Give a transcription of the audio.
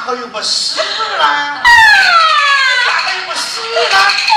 哪个又不是啦？哪个又不是啦？